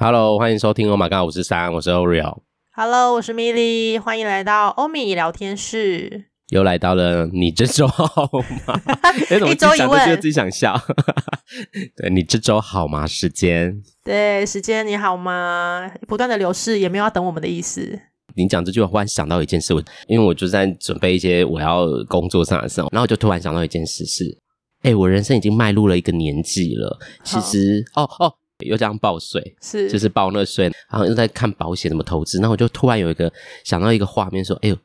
Hello，欢迎收听欧玛 God 五十三，我是 Oreo。Hello，我是 Milly，欢迎来到欧米聊天室。又来到了你这周好吗？一周一问，自己想笑。对，你这周好吗？时间，对，时间你好吗？不断的流逝，也没有要等我们的意思。你讲这句话，忽然想到一件事，我因为我就在准备一些我要工作上的事，然后就突然想到一件事是，哎，我人生已经迈入了一个年纪了。其实，哦哦。又这样报税，是就是报那税，然后又在看保险怎么投资，那我就突然有一个想到一个画面，说：“哎呦，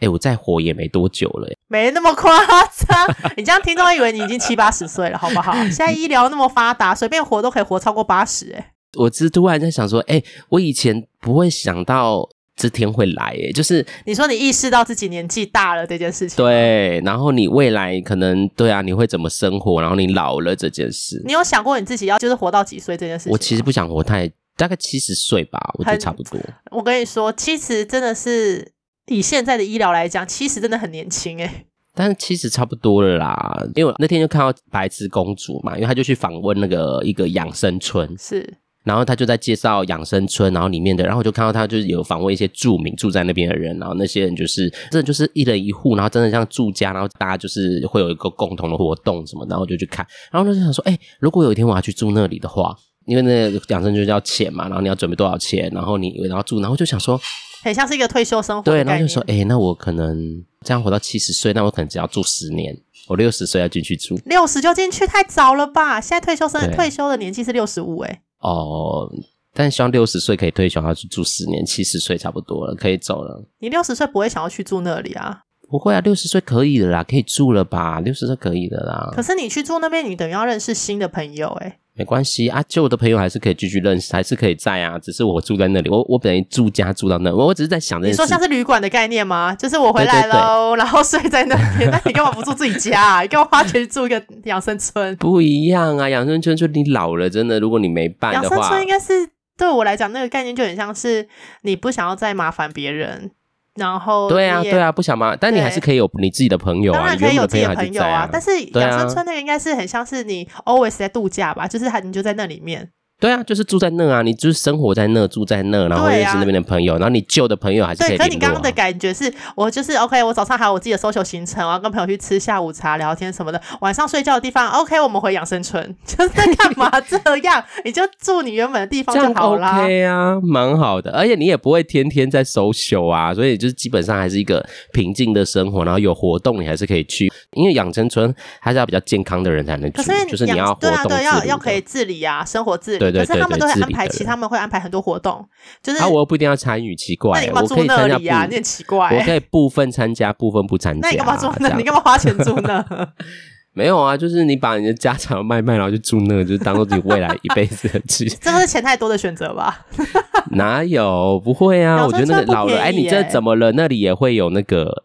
哎，我再活也没多久了，没那么夸张。你这样听众以为你已经七八十岁了，好不好？现在医疗那么发达，随便活都可以活超过八十。哎，我只是突然在想说，哎，我以前不会想到。”这天会来，诶，就是你说你意识到自己年纪大了这件事情，对，然后你未来可能对啊，你会怎么生活？然后你老了这件事，你有想过你自己要就是活到几岁这件事情？我其实不想活太，大概七十岁吧，我觉得差不多。我跟你说，七十真的是以现在的医疗来讲，七十真的很年轻诶。但是七十差不多了啦，因为我那天就看到白痴公主嘛，因为她就去访问那个一个养生村，是。然后他就在介绍养生村，然后里面的，然后我就看到他就是有访问一些住民住在那边的人，然后那些人就是真的就是一人一户，然后真的像住家，然后大家就是会有一个共同的活动什么，然后就去看，然后就想说，哎，如果有一天我要去住那里的话，因为那个养生村要钱嘛，然后你要准备多少钱，然后你然后住，然后就想说，很像是一个退休生活，对，然后就说，哎，那我可能这样活到七十岁，那我可能只要住十年，我六十岁要进去住，六十就进去太早了吧？现在退休生退休的年纪是六十五，哎。哦，但希望六十岁可以退休，要去住十年，七十岁差不多了，可以走了。你六十岁不会想要去住那里啊？不会啊，六十岁可以的啦，可以住了吧？六十岁可以的啦。可是你去住那边，你等于要认识新的朋友，欸，诶没关系啊，旧的朋友还是可以继续认识，还是可以在啊。只是我住在那里，我我本来住家住到那，我我只是在想，你说像是旅馆的概念吗？就是我回来喽，然后睡在那边。那你干嘛不住自己家啊？你干嘛花钱住一个养生村？不一样啊，养生村就你老了，真的，如果你没办的话，养生村应该是对我来讲，那个概念就很像是你不想要再麻烦别人。然后对啊对啊，不想嘛，但你还是可以有你自己的朋友啊，当然可以有自己的朋友啊。啊但是养生村那个应该是很像是你 always 在度假吧，就是你就在那里面。对啊，就是住在那啊，你就是生活在那，住在那，然后认识那边的朋友，啊、然后你旧的朋友还是可以联络、啊。对，可你刚刚的感觉是我就是 OK，我早上还有我自己的 social 行程，我要跟朋友去吃下午茶、聊天什么的。晚上睡觉的地方 OK，我们回养生村，就是在干嘛这样？你就住你原本的地方就好了。OK 啊，蛮好的，而且你也不会天天在 social 啊，所以就是基本上还是一个平静的生活，然后有活动你还是可以去，因为养生村还是要比较健康的人才能去，是就是你要活动对啊，对，要要可以自理啊，生活自理。对对对，对，可是他们都会安排其，他们会安排很多活动，就是啊，我又不一定要参与，奇怪，那你干嘛住那里啊？你很奇怪，我可以部分参加，部分不参加。那你干嘛住那？你干嘛花钱住那？没有啊，就是你把你的家产卖卖，然后就住那，就是当做自己未来一辈子的去。这个是钱太多的选择吧？哪有？不会啊，我觉得那个老了，哎，你这怎么了？那里也会有那个。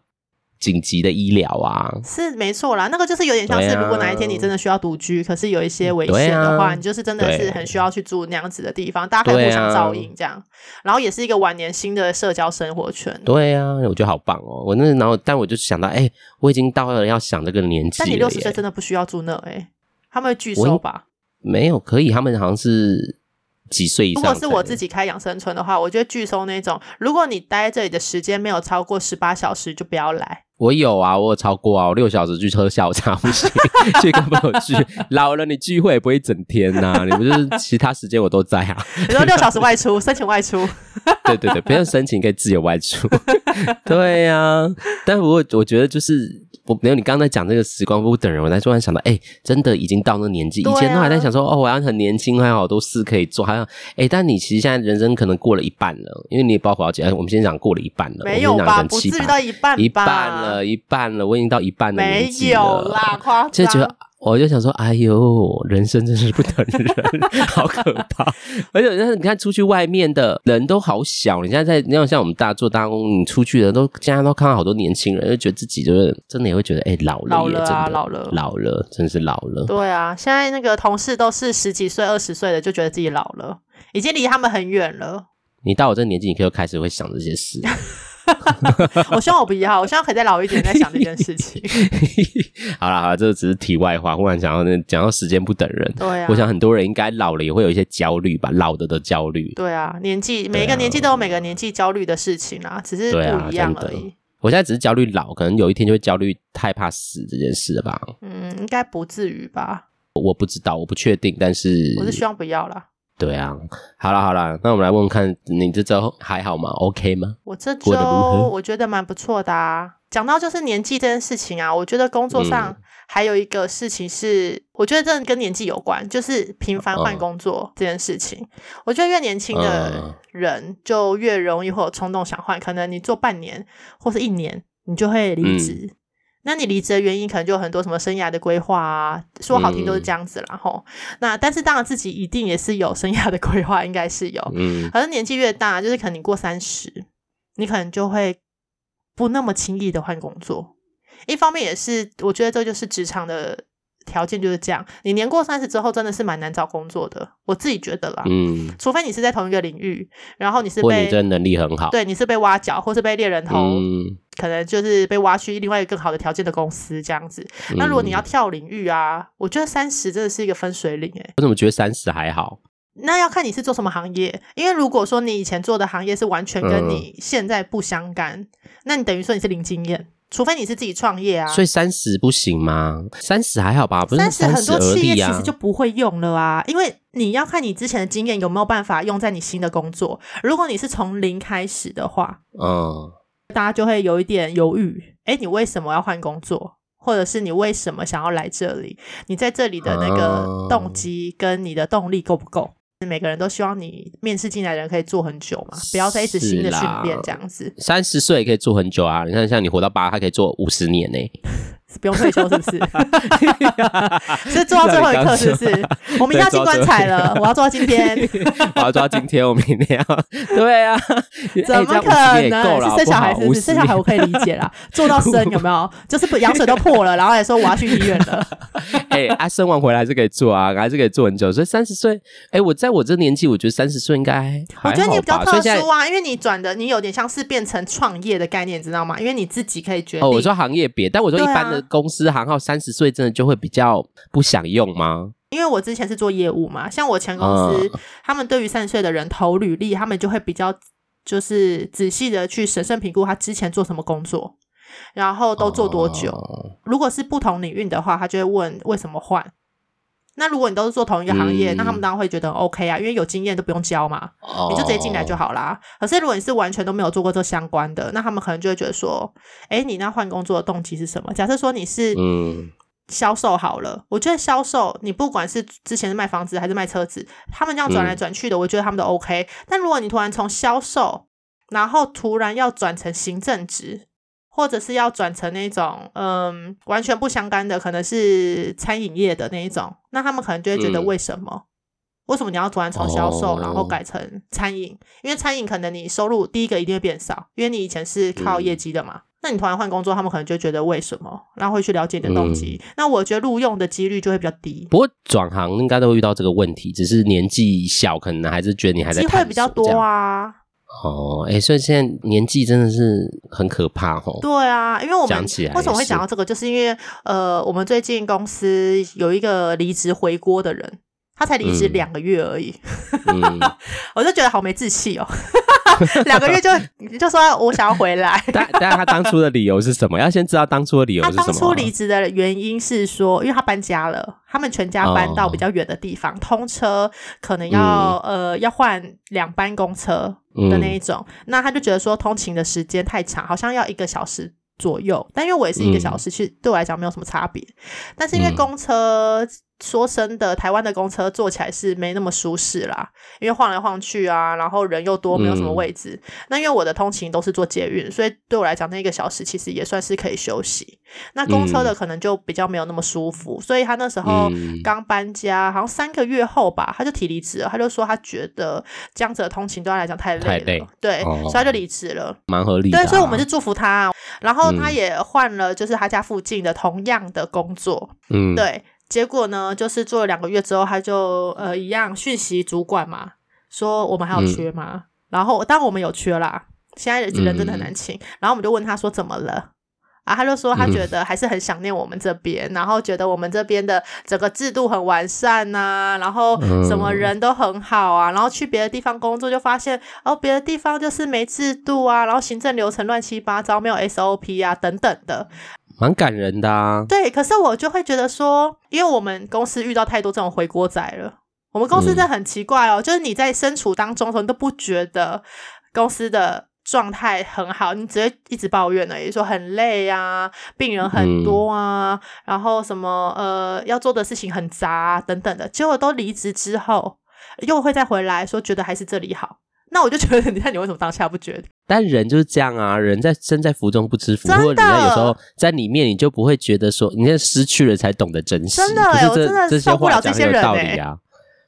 紧急的医疗啊，是没错啦。那个就是有点像是，如果哪一天你真的需要独居，啊、可是有一些危险的话，啊、你就是真的是很需要去住那样子的地方，大家可以互相照应这样。然后也是一个晚年新的社交生活圈。对啊，我觉得好棒哦。我那然后，但我就想到，哎、欸，我已经到了要想这个年纪。但你六十岁真的不需要住那？哎、欸，他们会拒收吧？没有，可以。他们好像是几岁以上？如果是我自己开养生村的话，我觉得拒收那种。如果你待在这里的时间没有超过十八小时，就不要来。我有啊，我有超过啊，我六小时去喝下午茶 不行，去跟朋友聚。老了你聚会也不会整天呐、啊，你不就是其他时间我都在啊？你说六小时外出，申请外出？对对对，不用申请可以自由外出。对呀、啊，但我我觉得就是。我没有你刚才讲这个时光不等人，我才突然想到，哎、欸，真的已经到那年纪，啊、以前都还在想说，哦，我还很年轻，还有好多事可以做，还有，哎、欸，但你其实现在人生可能过了一半了，因为你也包括要讲，我们先讲过了一半了，没有吧？不至于到一半，一半了，一半了，我已经到一半了，没有啦，夸张，就我就想说，哎呦，人生真是不等人，好可怕！而且，你看出去外面的人都好小，你现在在那种像我们大做大工，你出去的都现在都看到好多年轻人，就觉得自己就是真的也会觉得，哎，老了，老了啊，老了，老了，真是老了。对啊，现在那个同事都是十几岁、二十岁的，就觉得自己老了，已经离他们很远了。你到我这个年纪，你可以开始会想这些事。我希望我不要，我希望可以再老一点再想这件事情。好了好了，这只是题外话。忽然想到，讲到时间不等人，对啊，我想很多人应该老了也会有一些焦虑吧，老的的焦虑。对啊，年纪每一个年纪都有每个年纪焦虑的事情啊，只是不一样而已。我现在只是焦虑老，可能有一天就会焦虑害怕死这件事了吧？嗯，应该不至于吧？我不知道，我不确定，但是我是希望不要啦。对啊，好了好了，那我们来问问看，你这周还好吗？OK 吗？我这周我觉得蛮不错的啊。讲到就是年纪这件事情啊，我觉得工作上还有一个事情是，嗯、我觉得这跟年纪有关，就是频繁换工作这件事情。嗯、我觉得越年轻的人就越容易会有冲动想换，可能你做半年或是一年，你就会离职。嗯那你离职的原因可能就有很多什么生涯的规划啊，说好听都是这样子啦吼。嗯、那但是当然自己一定也是有生涯的规划，应该是有。嗯。可是年纪越大，就是可能你过三十，你可能就会不那么轻易的换工作。一方面也是，我觉得这就是职场的。条件就是这样，你年过三十之后，真的是蛮难找工作的。我自己觉得啦，嗯，除非你是在同一个领域，然后你是被，你真的能力很好，对，你是被挖角，或是被猎人头，嗯、可能就是被挖去另外一个更好的条件的公司这样子。嗯、那如果你要跳领域啊，我觉得三十真的是一个分水岭诶。我怎么觉得三十还好？那要看你是做什么行业，因为如果说你以前做的行业是完全跟你现在不相干，嗯、那你等于说你是零经验。除非你是自己创业啊，所以三十不行吗？三十还好吧，不是三十很多企业其实就不会用了啊，因为你要看你之前的经验有没有办法用在你新的工作。如果你是从零开始的话，嗯，大家就会有一点犹豫，诶，你为什么要换工作？或者是你为什么想要来这里？你在这里的那个动机跟你的动力够不够？每个人都希望你面试进来的人可以做很久嘛，不要再一直新的训练这样子。三十岁也可以做很久啊，你看像你活到八，他可以做五十年呢。不用退休是？不是？是做到最后一刻是？不是？我明天要进棺材了，我要做到今天。我要做到今天，我明天要。对啊，怎么可能？是生小孩是？不是？生小孩我可以理解啦，做到生有没有？就是？羊水都破了，然后还说我要去医院了。哎，啊，生完回来是可以做啊，还是可以做很久。所以三十岁，哎，我在我这年纪，我觉得三十岁应该我觉得你比较特殊啊，因为你转的，你有点像是？变成创业的概念，知道吗？因为你自己可以决定。哦，我说行业别，但我说一般的。公司行号三十岁真的就会比较不想用吗？因为我之前是做业务嘛，像我前公司，嗯、他们对于三十岁的人投履历，他们就会比较就是仔细的去审慎评估他之前做什么工作，然后都做多久。嗯、如果是不同领域的话，他就会问为什么换。那如果你都是做同一个行业，嗯、那他们当然会觉得 OK 啊，因为有经验都不用教嘛，哦、你就直接进来就好啦。可是如果你是完全都没有做过这相关的，那他们可能就会觉得说，哎，你那换工作的动机是什么？假设说你是销售好了，嗯、我觉得销售你不管是之前是卖房子还是卖车子，他们这样转来转去的，嗯、我觉得他们都 OK。但如果你突然从销售，然后突然要转成行政职。或者是要转成那种嗯完全不相干的，可能是餐饮业的那一种，那他们可能就会觉得为什么？嗯、为什么你要突然从销售然后改成餐饮？哦、因为餐饮可能你收入第一个一定会变少，因为你以前是靠业绩的嘛。嗯、那你突然换工作，他们可能就觉得为什么？然后会去了解你的动机。嗯、那我觉得录用的几率就会比较低。不过转行应该都会遇到这个问题，只是年纪小，可能还是觉得你还在机会比较多啊。哦，哎、欸，所以现在年纪真的是很可怕哦。对啊，因为我们为什么会讲到这个，就是因为呃，我们最近公司有一个离职回锅的人，他才离职两个月而已，我就觉得好没志气哦。两个月就就说我想要回来，但但他当初的理由是什么？要先知道当初的理由是什么。他当初离职的原因是说，因为他搬家了，他们全家搬到比较远的地方，哦、通车可能要、嗯、呃要换两班公车的那一种，嗯、那他就觉得说通勤的时间太长，好像要一个小时左右。但因为我也是一个小时，嗯、其实对我来讲没有什么差别。但是因为公车。嗯说真的，台湾的公车坐起来是没那么舒适啦，因为晃来晃去啊，然后人又多，没有什么位置。嗯、那因为我的通勤都是坐捷运，所以对我来讲，那一个小时其实也算是可以休息。那公车的可能就比较没有那么舒服，嗯、所以他那时候刚搬家，好像三个月后吧，他就提离职了。他就说他觉得这样子的通勤对他来讲太累了，对，哦、所以他就离职了，蛮合理的、啊。对，所以我们就祝福他。然后他也换了，就是他家附近的同样的工作，嗯，对。结果呢，就是做了两个月之后，他就呃一样讯息主管嘛，说我们还有缺吗？嗯、然后当然我们有缺啦，现在人真的很难请。嗯、然后我们就问他说怎么了？啊，他就说他觉得还是很想念我们这边，嗯、然后觉得我们这边的整个制度很完善呐、啊，然后什么人都很好啊，然后去别的地方工作就发现哦，别的地方就是没制度啊，然后行政流程乱七八糟，没有 SOP 啊等等的，蛮感人的啊。对，可是我就会觉得说，因为我们公司遇到太多这种回锅仔了，我们公司真的很奇怪哦，嗯、就是你在身处当中的时候，你都不觉得公司的。状态很好，你只会一直抱怨而已，说很累啊，病人很多啊，嗯、然后什么呃要做的事情很杂、啊、等等的，结果都离职之后又会再回来说觉得还是这里好，那我就觉得你看你为什么当下不觉得？但人就是这样啊，人在身在福中不知福，或者你有时候在里面你就不会觉得说，你现在失去了才懂得珍惜，真的，我真的受不了这些人道理啊！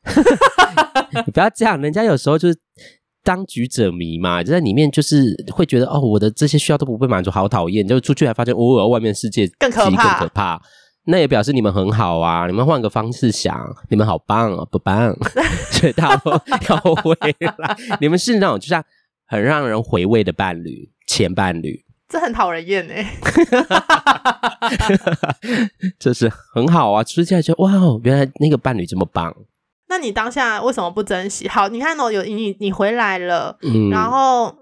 你不要这样，人家有时候就是。当局者迷嘛，就在里面就是会觉得哦，我的这些需要都不被满足，好讨厌。就出去还发现，哦，外面世界更可怕，更可怕。那也表示你们很好啊，你们换个方式想，你们好棒哦，不棒？所以他 要回来，你们是那种就像很让人回味的伴侣，前伴侣，这很讨人厌哎。这是很好啊，出去就哇哦，原来那个伴侣这么棒。那你当下为什么不珍惜？好，你看哦，有你你回来了，嗯，然后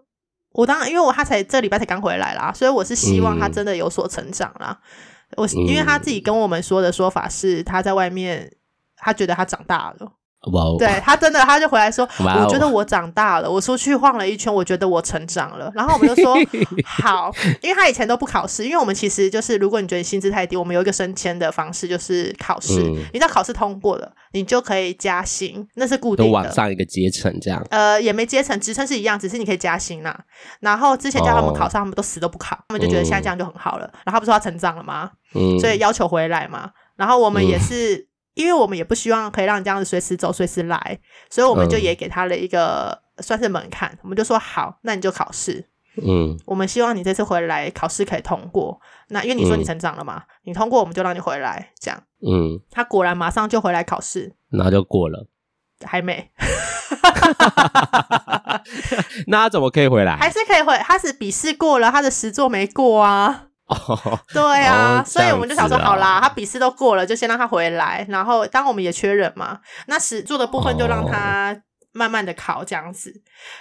我当然因为我他才这礼拜才刚回来啦，所以我是希望他真的有所成长啦。嗯、我因为他自己跟我们说的说法是，他在外面他觉得他长大了。哇哦！对他真的，他就回来说：“ Wow 我觉得我长大了，我出去晃了一圈，我觉得我成长了。”然后我们就说：“好，因为他以前都不考试，因为我们其实就是，如果你觉得薪资太低，我们有一个升迁的方式，就是考试。嗯、你只要考试通过了，你就可以加薪，那是固定的，往上一个阶层这样。呃，也没阶层，职称是一样，只是你可以加薪啦。然后之前叫他们考上，他们都死都不考，他们就觉得现在这样就很好了。嗯、然后他不是说他成长了吗？嗯，所以要求回来嘛。然后我们也是。嗯因为我们也不希望可以让你这样子随时走随时来，所以我们就也给他了一个算是门槛，嗯、我们就说好，那你就考试。嗯，我们希望你这次回来考试可以通过。那因为你说你成长了嘛，嗯、你通过我们就让你回来，这样。嗯，他果然马上就回来考试，那就过了，还没。那他怎么可以回来？还是可以回，他是笔试过了，他的实作没过啊。哦，对啊，哦、所以我们就想说，好啦，他笔试都过了，就先让他回来。然后，当我们也缺人嘛，那实做的部分就让他慢慢的考这样子。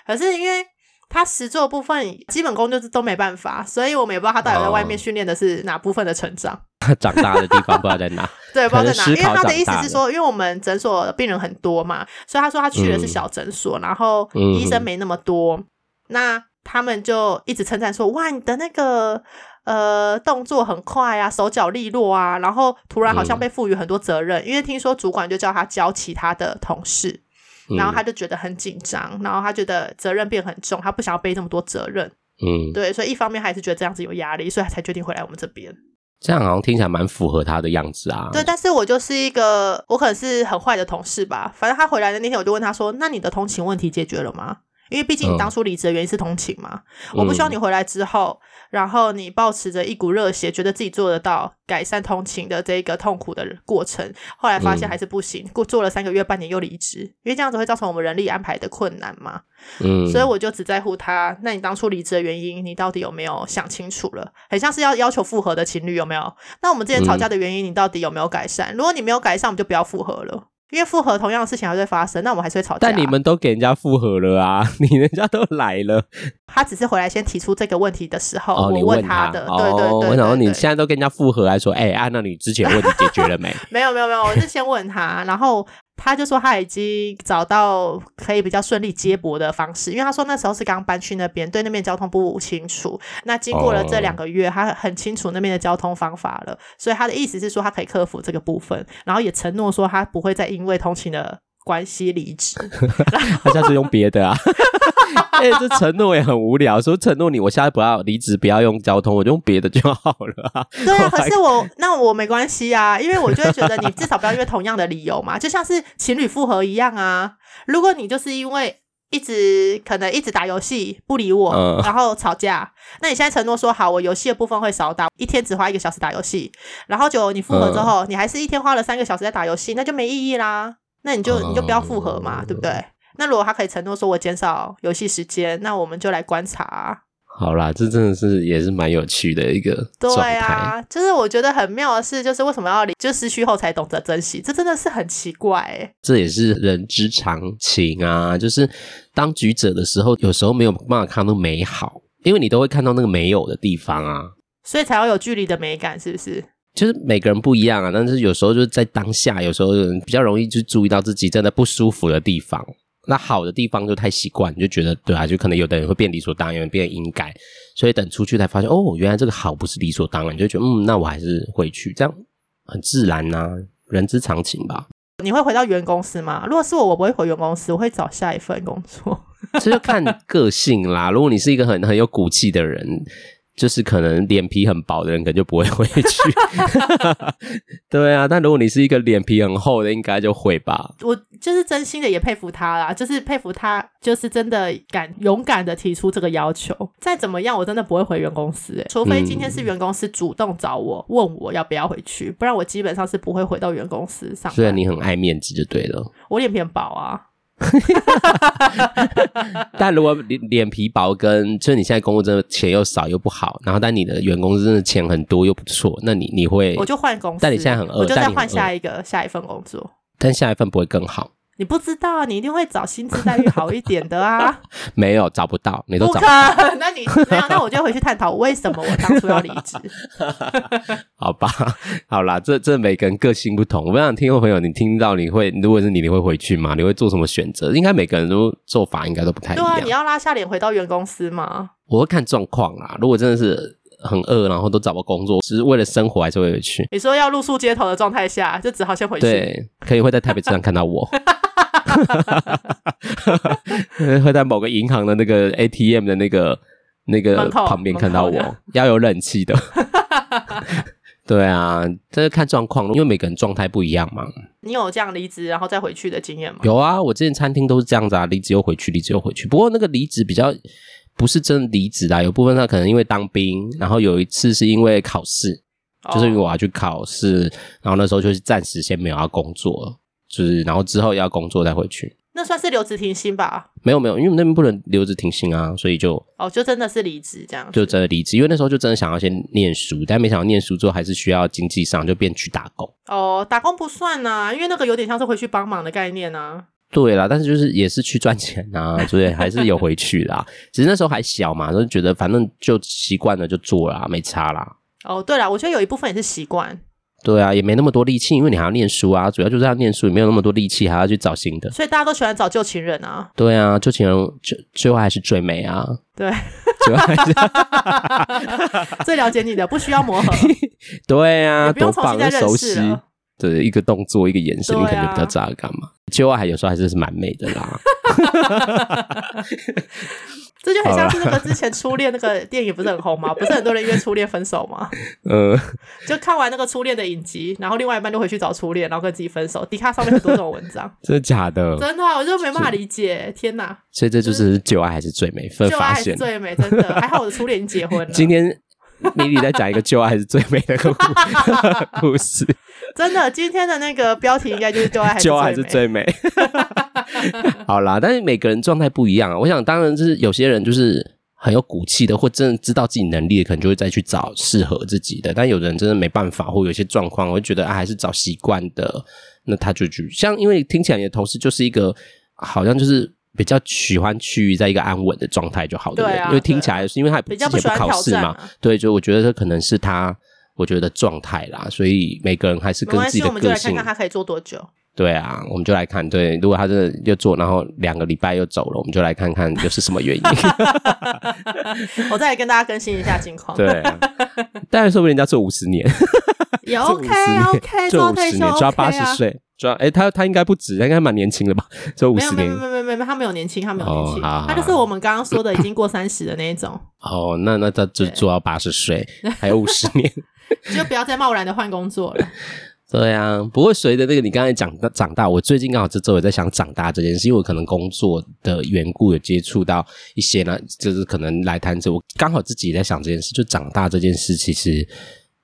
可是因为他实作的部分基本功就是都没办法，所以我们也不知道他到底在外面训练的是哪部分的成长。他 长大的地方不知道在哪，对，不知道在哪。因为他的意思是说，因为我们诊所病人很多嘛，所以他说他去的是小诊所，嗯、然后医生没那么多，嗯、那他们就一直称赞说，哇，你的那个。呃，动作很快啊，手脚利落啊，然后突然好像被赋予很多责任，嗯、因为听说主管就叫他教其他的同事，嗯、然后他就觉得很紧张，然后他觉得责任变很重，他不想要背这么多责任。嗯，对，所以一方面还是觉得这样子有压力，所以他才决定回来我们这边。这样好像听起来蛮符合他的样子啊。对，但是我就是一个，我可能是很坏的同事吧。反正他回来的那天，我就问他说：“那你的通勤问题解决了吗？”因为毕竟你当初离职的原因是同情嘛，嗯、我不希望你回来之后，然后你抱持着一股热血，觉得自己做得到改善同情的这一个痛苦的过程，后来发现还是不行，过、嗯、做了三个月、半年又离职，因为这样子会造成我们人力安排的困难嘛。嗯，所以我就只在乎他。那你当初离职的原因，你到底有没有想清楚了？很像是要要求复合的情侣有没有？那我们之前吵架的原因，你到底有没有改善？嗯、如果你没有改善，我们就不要复合了。因为复合同样的事情还会发生，那我们还是会吵架。但你们都给人家复合了啊，你人家都来了。他只是回来先提出这个问题的时候，哦、我问他的。他对，对，对对对。我想说你现在都跟人家复合，还说哎，啊，那你之前问题解决了没？没有没有没有，我是先问他，然后。他就说他已经找到可以比较顺利接驳的方式，因为他说那时候是刚搬去那边，对那边交通不清楚。那经过了这两个月，他很清楚那边的交通方法了，所以他的意思是说他可以克服这个部分，然后也承诺说他不会再因为通勤的关系离职。他下次用别的啊。哎、欸，这承诺也很无聊。说承诺你，我现在不要离职，不要用交通，我就用别的就好了啊。对啊，可是我那我没关系啊，因为我就会觉得你至少不要因为同样的理由嘛，就像是情侣复合一样啊。如果你就是因为一直可能一直打游戏不理我，嗯、然后吵架，那你现在承诺说好，我游戏的部分会少打，一天只花一个小时打游戏，然后就你复合之后，嗯、你还是一天花了三个小时在打游戏，那就没意义啦。那你就你就不要复合嘛，嗯、对不对？那如果他可以承诺说我减少游戏时间，那我们就来观察啊。好啦，这真的是也是蛮有趣的一个。对啊，就是我觉得很妙的是，就是为什么要离就失去后才懂得珍惜，这真的是很奇怪哎。这也是人之常情啊，就是当局者的时候，有时候没有办法看到美好，因为你都会看到那个没有的地方啊，所以才要有距离的美感，是不是？就是每个人不一样啊，但是有时候就是在当下，有时候人比较容易就注意到自己真的不舒服的地方。那好的地方就太习惯，你就觉得对啊，就可能有的人会变理所当然，变应该，所以等出去才发现哦，原来这个好不是理所当然，你就觉得嗯，那我还是回去，这样很自然呐、啊，人之常情吧。你会回到原公司吗？如果是我，我不会回原公司，我会找下一份工作。这就看个性啦。如果你是一个很很有骨气的人。就是可能脸皮很薄的人，可能就不会回去。对啊，但如果你是一个脸皮很厚的，应该就会吧。我就是真心的也佩服他啦，就是佩服他，就是真的敢勇敢的提出这个要求。再怎么样，我真的不会回原公司，诶，除非今天是原公司主动找我，嗯、问我要不要回去，不然我基本上是不会回到原公司上班。虽然你很爱面子就对了，我脸皮很薄啊。但如果脸脸皮薄跟就是你现在工作真的钱又少又不好，然后但你的员工真的钱很多又不错，那你你会我就换公司。但你现在很饿，我就再换下一个下一份工作。但下一份不会更好。你不知道啊，你一定会找薪资待遇好一点的啊！没有找不到，你都找不到。不可，那你没有，那我就回去探讨为什么我当初要离职。好吧，好啦，这这每个人个性不同。我想听众朋友，你听到你会，如果是你，你会回去吗？你会做什么选择？应该每个人都做法应该都不太一样。对啊，你要拉下脸回到原公司吗？我会看状况啦。如果真的是很饿，然后都找不到工作，只是为了生活，还是会回去。你说要露宿街头的状态下，就只好先回去。对，可以会在台北车站看到我。会在某个银行的那个 ATM 的那个那个旁边看到我，要有冷气的。对啊，这是看状况，因为每个人状态不一样嘛。你有这样离职然后再回去的经验吗？有啊，我之前餐厅都是这样子啊，离职又回去，离职又回去。不过那个离职比较不是真的离职啦，有部分他可能因为当兵，然后有一次是因为考试，就是因为我要去考试，然后那时候就是暂时先没有要工作。就是，然后之后要工作再回去，那算是留职停薪吧？没有没有，因为我们那边不能留职停薪啊，所以就哦，就真的是离职这样，就真的离职，因为那时候就真的想要先念书，但没想到念书之后还是需要经济上就变去打工。哦，打工不算、啊，因为那个有点像是回去帮忙的概念啊。对啦，但是就是也是去赚钱啊，所以还是有回去啦。只是那时候还小嘛，就觉得反正就习惯了就做啦，没差啦。哦，对啦，我觉得有一部分也是习惯。对啊，也没那么多力气，因为你还要念书啊，主要就是要念书，也没有那么多力气，还要去找新的。所以大家都喜欢找旧情人啊。对啊，旧情人最最后还是最美啊。对，最后还是 最了解你的，不需要磨合。对啊，不用重新再认识了。对，一个动作，一个眼神，啊、你肯定不知道这干嘛。旧爱有时候还是是蛮美的啦。这就很像是那个之前初恋那个电影不是很红吗？不是很多人因为初恋分手吗？嗯，就看完那个初恋的影集，然后另外一半就回去找初恋，然后跟自己分手。迪卡上面很多这种文章，真的假的？真的，我就没办法理解。天哪！所以这就是旧爱还是最美，分发现最美，真的。还好我的初恋已经结婚了。今天米莉在讲一个旧爱还是最美的故事。真的，今天的那个标题应该就是旧爱还是最美。好啦，但是每个人状态不一样啊。我想，当然就是有些人就是很有骨气的，或真的知道自己能力的，可能就会再去找适合自己的。但有的人真的没办法，或有些状况，我会觉得啊，还是找习惯的。那他就去像，因为听起来你的同事就是一个好像就是比较喜欢去在一个安稳的状态就好，对不对？因为听起来是因为他之前不考试嘛，对，就我觉得这可能是他我觉得状态啦。所以每个人还是跟自己的个性，我们就来看看他可以做多久。对啊，我们就来看。对，如果他真的又做，然后两个礼拜又走了，我们就来看看又是什么原因。我再来跟大家更新一下近况。对，当然说不定人家做五十年，也 OK OK，做五十年抓八十岁，抓哎，他他应该不止，他应该蛮年轻的吧？做五十年，没有没有没有没有，他没有年轻，他没有年轻，他就是我们刚刚说的已经过三十的那一种。哦，那那他就做到八十岁，还有五十年，就不要再贸然的换工作了。对啊，不过随着那个你刚才讲的长大，我最近刚好这周也在想长大这件事，因为我可能工作的缘故有接触到一些呢，就是可能来谈者，我刚好自己也在想这件事，就长大这件事其实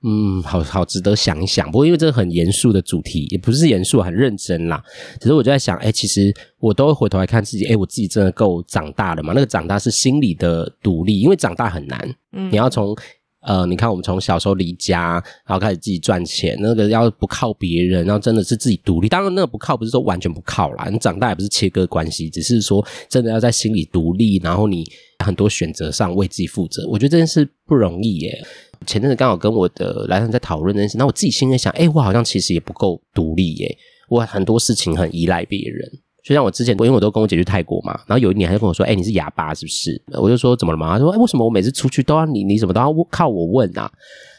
嗯，好好值得想一想。不过因为这个很严肃的主题，也不是严肃，很认真啦。只是我就在想，哎，其实我都会回头来看自己，哎，我自己真的够长大了嘛？那个长大是心理的独立，因为长大很难。嗯，你要从呃，你看我们从小时候离家，然后开始自己赚钱，那个要不靠别人，然后真的是自己独立。当然，那个不靠不是说完全不靠啦，你长大也不是切割关系，只是说真的要在心理独立，然后你很多选择上为自己负责。我觉得这件事不容易耶。前阵子刚好跟我的来生在讨论这件事，那我自己心里想，哎，我好像其实也不够独立耶，我很多事情很依赖别人。就像我之前，因为我都跟我姐去泰国嘛，然后有一年还跟我说，哎，你是哑巴是不是？我就说怎么了嘛？他说，哎，为什么我每次出去都要你，你什么都要靠我问啊？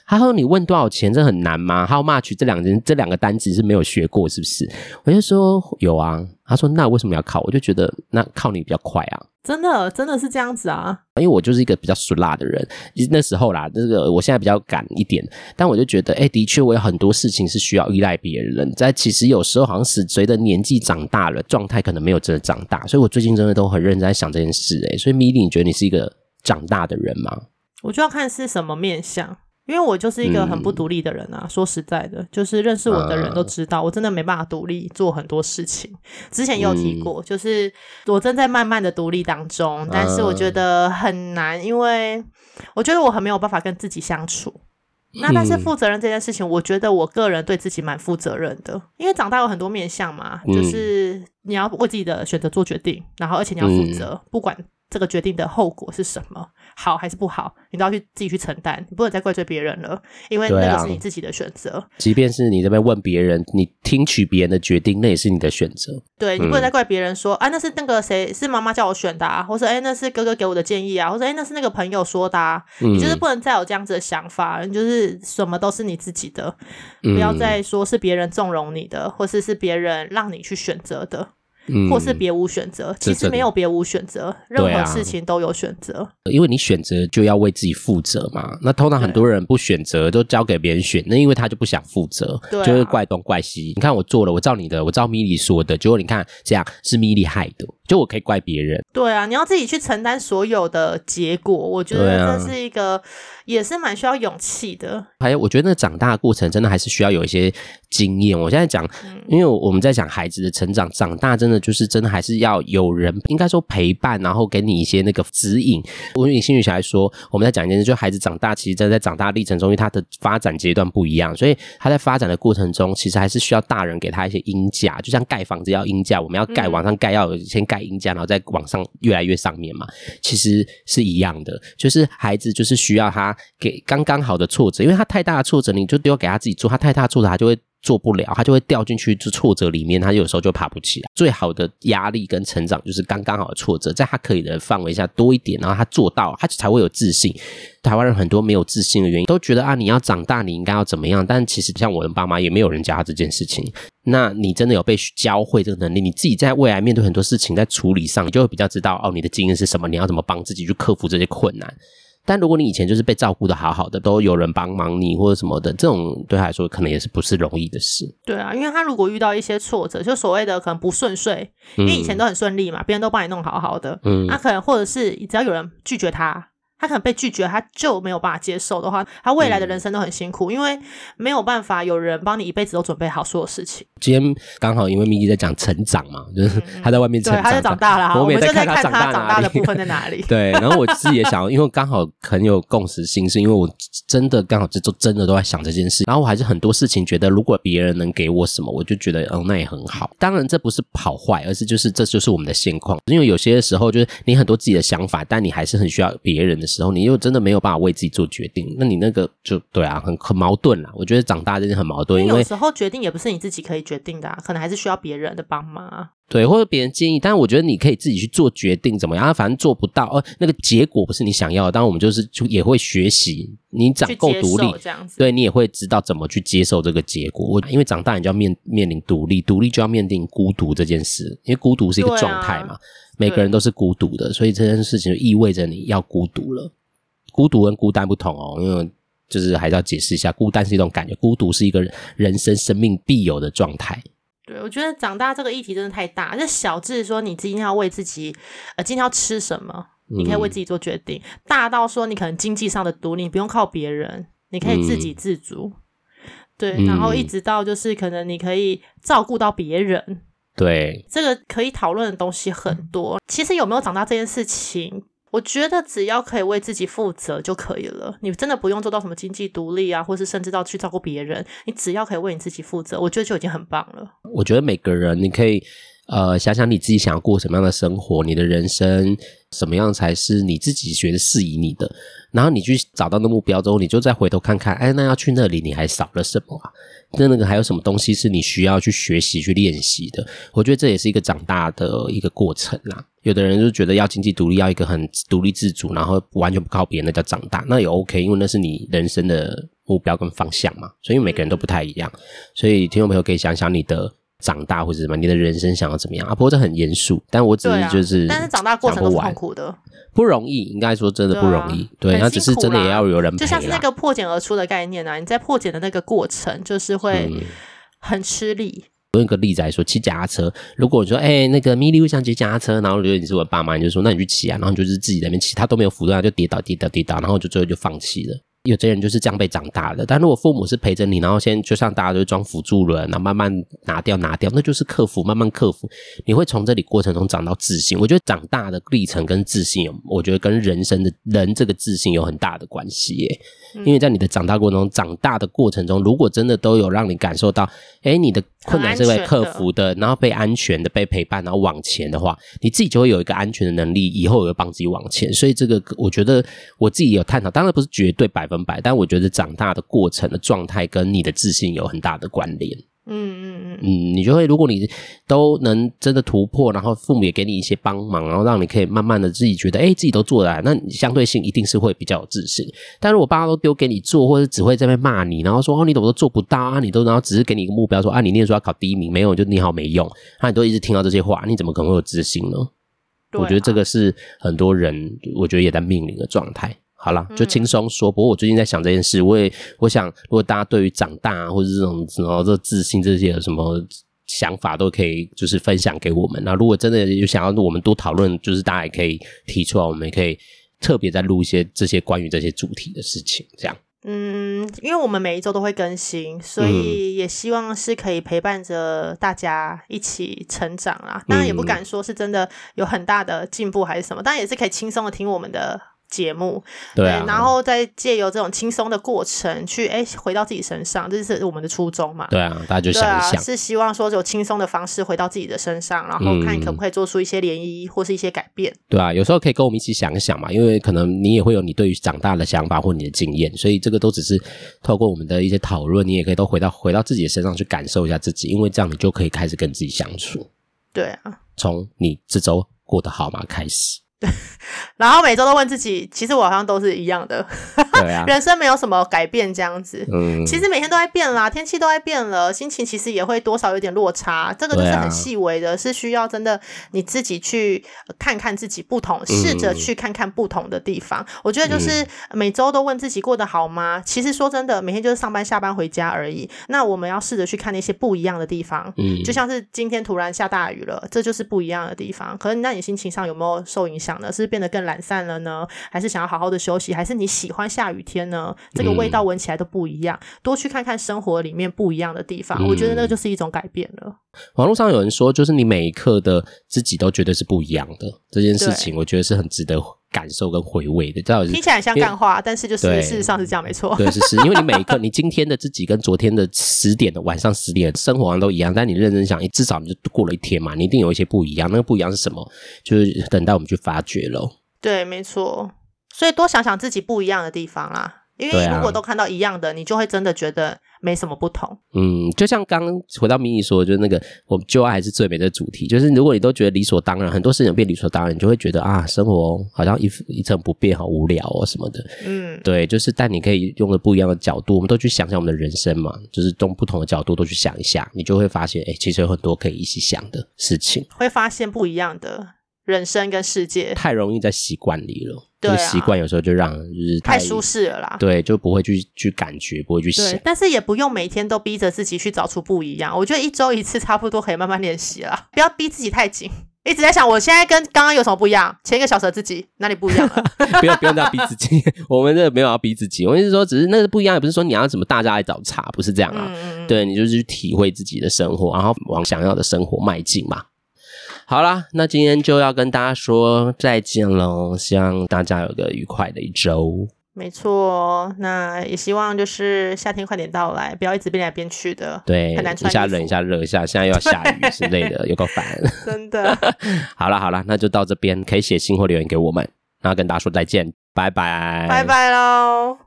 他说，你问多少钱，这很难吗？How much 这两人这两个单词是没有学过是不是？我就说有啊。他说，那为什么要靠？我就觉得那靠你比较快啊。真的，真的是这样子啊！因为我就是一个比较俗辣的人，那时候啦，这个我现在比较赶一点，但我就觉得，哎，的确，我有很多事情是需要依赖别人。在其实有时候好像是随着年纪长大了，状态可能没有真的长大，所以我最近真的都很认真在想这件事。哎，所以米莉，你觉得你是一个长大的人吗？我就要看是什么面相。因为我就是一个很不独立的人啊，嗯、说实在的，就是认识我的人都知道，我真的没办法独立做很多事情。之前也有提过，嗯、就是我正在慢慢的独立当中，但是我觉得很难，因为我觉得我很没有办法跟自己相处。那但是负责任这件事情，我觉得我个人对自己蛮负责任的，因为长大有很多面向嘛，就是你要为自己的选择做决定，然后而且你要负责，不管。这个决定的后果是什么？好还是不好？你都要去自己去承担，你不能再怪罪别人了，因为那个是你自己的选择。啊、即便是你这边问别人，你听取别人的决定，那也是你的选择。对，你不能再怪别人说，啊，那是那个谁是妈妈叫我选的啊，或者哎，那是哥哥给我的建议啊，或者哎，那是那个朋友说的啊。嗯、你就是不能再有这样子的想法，你就是什么都是你自己的，不要再说是别人纵容你的，或是是别人让你去选择的。嗯，或是别无选择，其实没有别无选择，任何事情都有选择。因为你选择就要为自己负责嘛。那通常很多人不选择，都交给别人选，那因为他就不想负责，就会怪东怪西。你看我做了，我照你的，我照米莉说的，结果你看这样是米莉害的，就我可以怪别人。对啊，你要自己去承担所有的结果，我觉得这是一个。也是蛮需要勇气的。还有，我觉得那长大的过程真的还是需要有一些经验。我现在讲，因为我们在讲孩子的成长，长大真的就是真的还是要有人，应该说陪伴，然后给你一些那个指引。我以心理学来说，我们在讲一件事，就孩子长大，其实真的在长大历程中，因为他的发展阶段不一样，所以他在发展的过程中，其实还是需要大人给他一些鹰架，就像盖房子要鹰架，我们要盖往上盖，要有先盖鹰架，然后再往上越来越上面嘛，其实是一样的，就是孩子就是需要他。给刚刚好的挫折，因为他太大的挫折，你就丢给他自己做；他太大的挫折，他就会做不了，他就会掉进去这挫折里面，他有时候就爬不起来。最好的压力跟成长就是刚刚好的挫折，在他可以的范围下多一点，然后他做到，他才会有自信。台湾人很多没有自信的原因，都觉得啊，你要长大，你应该要怎么样？但其实像我的爸妈，也没有人教他这件事情。那你真的有被教会这个能力，你自己在未来面对很多事情，在处理上，你就会比较知道哦，你的经验是什么，你要怎么帮自己去克服这些困难。但如果你以前就是被照顾的好好的，都有人帮忙你或者什么的，这种对他来说可能也是不是容易的事。对啊，因为他如果遇到一些挫折，就所谓的可能不顺遂，因为以前都很顺利嘛，别人都帮你弄好好的，嗯，那可能或者是只要有人拒绝他。他可能被拒绝，他就没有办法接受的话，他未来的人生都很辛苦，嗯、因为没有办法有人帮你一辈子都准备好所有事情。今天刚好因为米莉在讲成长嘛，就是他在外面成长，嗯、对，他就长大了。我们就在看他长大的部分在哪里。对，然后我自己也想，因为刚好很有共识性，是因为我真的刚好这周真的都在想这件事，然后我还是很多事情觉得，如果别人能给我什么，我就觉得嗯，那也很好。当然这不是好坏，而是就是这就是我们的现况。因为有些时候就是你很多自己的想法，但你还是很需要别人的时候，你又真的没有办法为自己做决定，那你那个就对啊，很很矛盾啦。我觉得长大真的很矛盾，因为有时候决定也不是你自己可以决定的啊，可能还是需要别人的帮忙啊。对，或者别人建议，但是我觉得你可以自己去做决定，怎么样？反正做不到，呃，那个结果不是你想要的。当然，我们就是就也会学习，你长够独立，这样子，对，你也会知道怎么去接受这个结果。我因为长大，你就要面面临独立，独立就要面临孤独这件事，因为孤独是一个状态嘛，啊、每个人都是孤独的，所以这件事情就意味着你要孤独了。孤独跟孤单不同哦，因为就是还是要解释一下，孤单是一种感觉，孤独是一个人生生命必有的状态。对，我觉得长大这个议题真的太大，就小至说你今天要为自己，呃，今天要吃什么，你可以为自己做决定；嗯、大到说你可能经济上的独立，你不用靠别人，你可以自给自足，嗯、对，然后一直到就是可能你可以照顾到别人，对，这个可以讨论的东西很多。其实有没有长大这件事情，我觉得只要可以为自己负责就可以了。你真的不用做到什么经济独立啊，或是甚至到去照顾别人，你只要可以为你自己负责，我觉得就已经很棒了。我觉得每个人你可以。呃，想想你自己想要过什么样的生活，你的人生什么样才是你自己觉得适宜你的，然后你去找到那目标之后，你就再回头看看，哎，那要去那里，你还少了什么啊？那那个还有什么东西是你需要去学习、去练习的？我觉得这也是一个长大的一个过程啦。有的人就觉得要经济独立，要一个很独立自主，然后完全不靠别人，那叫长大，那也 OK，因为那是你人生的目标跟方向嘛。所以每个人都不太一样，所以听众朋友可以想想你的。长大或者什么，你的人生想要怎么样啊？不过这很严肃，但我只是就是，但是长大过程都是痛苦的，不容易，应该说真的不容易。对，那只是真的也要有人陪。就像是那个破茧而出的概念啊，你在破茧的那个过程，就是会很吃力。用一个例子来说，骑脚踏车，如果说，哎，那个米莉，我想骑脚踏车，然后如果你是我爸妈，你就说，那你去骑啊，然后你就是自己在那边骑，他都没有辅助，他就跌倒，跌倒，跌倒，然后就最后就放弃了。有些人就是这样被长大的，但如果父母是陪着你，然后先就像大家都装辅助轮，然后慢慢拿掉拿掉，那就是克服，慢慢克服，你会从这里过程中长到自信。我觉得长大的历程跟自信有，我觉得跟人生的人这个自信有很大的关系耶。因为在你的长大过程中，长大的过程中，如果真的都有让你感受到，哎，你的困难是被克服的，然后被安全的被陪伴，然后往前的话，你自己就会有一个安全的能力，以后也会帮自己往前。所以这个我觉得我自己有探讨，当然不是绝对百分百，但我觉得长大的过程的状态跟你的自信有很大的关联。嗯嗯嗯嗯，你就会，如果你都能真的突破，然后父母也给你一些帮忙，然后让你可以慢慢的自己觉得，哎，自己都做得来，那你相对性一定是会比较有自信。但如果爸妈都丢给你做，或者只会在那边骂你，然后说哦，你怎么都做不到啊？你都然后只是给你一个目标说啊，你念书要考第一名，没有就你好没用，那你都一直听到这些话，你怎么可能会有自信呢？啊。我觉得这个是很多人，我觉得也在面临的状态。好了，就轻松说。不过我最近在想这件事，我也我想，如果大家对于长大啊，或者这种什么这自信这些有什么想法，都可以就是分享给我们。那如果真的有想要我们多讨论，就是大家也可以提出来，我们也可以特别再录一些这些关于这些主题的事情。这样，嗯，因为我们每一周都会更新，所以也希望是可以陪伴着大家一起成长啊。当然也不敢说是真的有很大的进步还是什么，当然也是可以轻松的听我们的。节目对，啊、对，然后再借由这种轻松的过程去哎回到自己身上，这是我们的初衷嘛？对啊，大家就想一想，啊、是希望说有轻松的方式回到自己的身上，然后看可不可以做出一些涟漪或是一些改变。嗯、对啊，有时候可以跟我们一起想一想嘛，因为可能你也会有你对于长大的想法或你的经验，所以这个都只是透过我们的一些讨论，你也可以都回到回到自己的身上去感受一下自己，因为这样你就可以开始跟自己相处。对啊，从你这周过得好吗开始。对，然后每周都问自己，其实我好像都是一样的，人生没有什么改变这样子。嗯，其实每天都在变啦，天气都在变了，心情其实也会多少有点落差，这个就是很细微的，是需要真的你自己去看看自己不同，试着去看看不同的地方。嗯，我觉得就是每周都问自己过得好吗？其实说真的，每天就是上班下班回家而已。那我们要试着去看那些不一样的地方，嗯，就像是今天突然下大雨了，这就是不一样的地方。可是那你心情上有没有受影响？想的是变得更懒散了呢，还是想要好好的休息？还是你喜欢下雨天呢？这个味道闻起来都不一样。嗯、多去看看生活里面不一样的地方，嗯、我觉得那就是一种改变了。网络上有人说，就是你每一刻的自己都觉得是不一样的这件事情，我觉得是很值得感受跟回味的。听起来像干话，但是就是事实上是这样，没错。对，是是，因为你每一刻，你今天的自己跟昨天的十点的晚上十点生活上都一样，但你认真想，至少你就过了一天嘛，你一定有一些不一样。那个不一样是什么？就是等待我们去发掘喽。对，没错。所以多想想自己不一样的地方啦。因为如果都看到一样的，啊、你就会真的觉得没什么不同。嗯，就像刚回到迷你说，就是那个我们旧爱还是最美的主题，就是如果你都觉得理所当然，很多事情变理所当然，你就会觉得啊，生活好像一一成不变，好无聊哦什么的。嗯，对，就是但你可以用个不一样的角度，我们都去想想我们的人生嘛，就是从不同的角度都去想一下，你就会发现，哎，其实有很多可以一起想的事情，会发现不一样的。人生跟世界太容易在习惯里了，对啊，习惯有时候就让就是太，太舒适了啦，对，就不会去去感觉，不会去想，但是也不用每天都逼着自己去找出不一样。我觉得一周一次差不多可以慢慢练习了，不要逼自己太紧。一直在想，我现在跟刚刚有什么不一样？前一个小时的自己哪里不一样了？不用不用这样逼自己，我们这没有要逼自己。我意思是说，只是那个不一样，也不是说你要怎么大家来找茬，不是这样啊。嗯、对，你就是去体会自己的生活，然后往想要的生活迈进嘛。好啦，那今天就要跟大家说再见喽，希望大家有个愉快的一周。没错，那也希望就是夏天快点到来，不要一直变来变去的。对，很难穿。一下冷一下热一下，现在又要下雨之类的，有够烦。真的。好了好了，那就到这边，可以写信或留言给我们，然后跟大家说再见，拜拜，拜拜喽。